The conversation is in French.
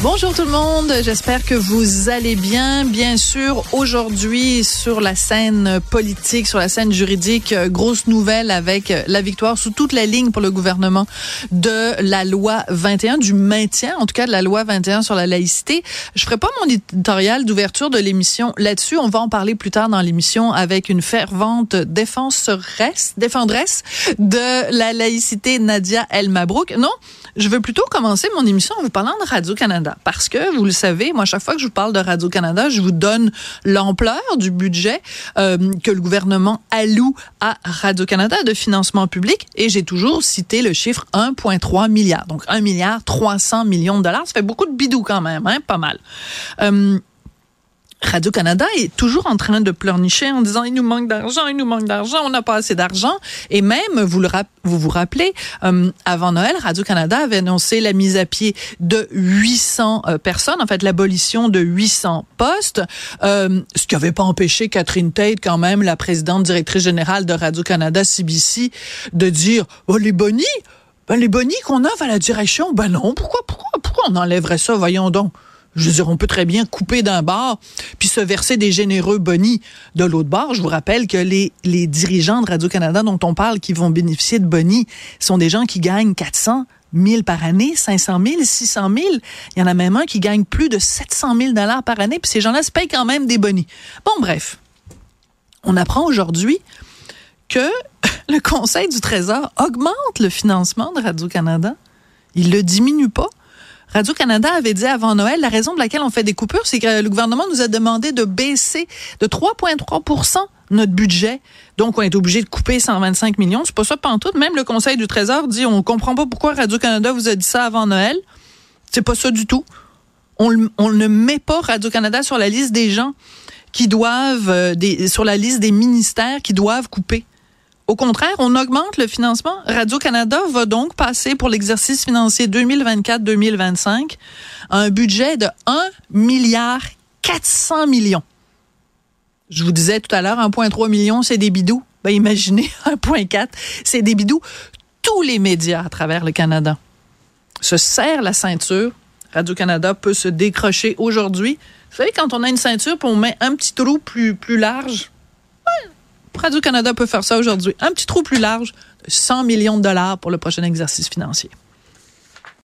Bonjour tout le monde, j'espère que vous allez bien. Bien sûr, aujourd'hui sur la scène politique, sur la scène juridique, euh, grosse nouvelle avec euh, la victoire sous toute la ligne pour le gouvernement de la loi 21, du maintien en tout cas de la loi 21 sur la laïcité. Je ferai pas mon éditorial d'ouverture de l'émission là-dessus, on va en parler plus tard dans l'émission avec une fervente défenseresse, défendresse de la laïcité Nadia El Mabrouk. Non, je veux plutôt commencer mon émission en vous parlant de Radio-Canada. Parce que, vous le savez, moi, chaque fois que je vous parle de Radio-Canada, je vous donne l'ampleur du budget euh, que le gouvernement alloue à Radio-Canada de financement public. Et j'ai toujours cité le chiffre 1,3 milliard. Donc, 1 milliard 300 millions de dollars. Ça fait beaucoup de bidou quand même, hein? Pas mal. Euh, Radio-Canada est toujours en train de pleurnicher en disant il nous manque d'argent, il nous manque d'argent, on n'a pas assez d'argent. Et même, vous le vous, vous rappelez, euh, avant Noël, Radio-Canada avait annoncé la mise à pied de 800 euh, personnes, en fait l'abolition de 800 postes, euh, ce qui n'avait pas empêché Catherine Tate, quand même, la présidente directrice générale de Radio-Canada CBC, de dire oh, les bonnies, ben, les bonnies qu'on offre à la direction, ben non, pourquoi, pourquoi, pourquoi on enlèverait ça, voyons donc? Je veux dire, on peut très bien couper d'un bar puis se verser des généreux bonnies de l'autre bar. Je vous rappelle que les, dirigeants de Radio-Canada dont on parle qui vont bénéficier de bonnies sont des gens qui gagnent 400 000 par année, 500 000, 600 000. Il y en a même un qui gagne plus de 700 000 dollars par année, puis ces gens-là se payent quand même des bonnies. Bon, bref. On apprend aujourd'hui que le Conseil du Trésor augmente le financement de Radio-Canada. Il le diminue pas. Radio-Canada avait dit avant Noël, la raison de laquelle on fait des coupures, c'est que le gouvernement nous a demandé de baisser de 3,3% notre budget. Donc, on est obligé de couper 125 millions. C'est pas ça pantoute. Même le Conseil du Trésor dit, on comprend pas pourquoi Radio-Canada vous a dit ça avant Noël. C'est pas ça du tout. On, ne met pas Radio-Canada sur la liste des gens qui doivent, euh, sur la liste des ministères qui doivent couper. Au contraire, on augmente le financement. Radio-Canada va donc passer pour l'exercice financier 2024-2025 un budget de 1 milliard 400 millions. Je vous disais tout à l'heure, 1,3 million, c'est des bidous. Ben, imaginez, 1,4, c'est des bidous. Tous les médias à travers le Canada se serrent la ceinture. Radio-Canada peut se décrocher aujourd'hui. Vous savez, quand on a une ceinture, on met un petit trou plus, plus large, Radio-Canada peut faire ça aujourd'hui. Un petit trou plus large, 100 millions de dollars pour le prochain exercice financier.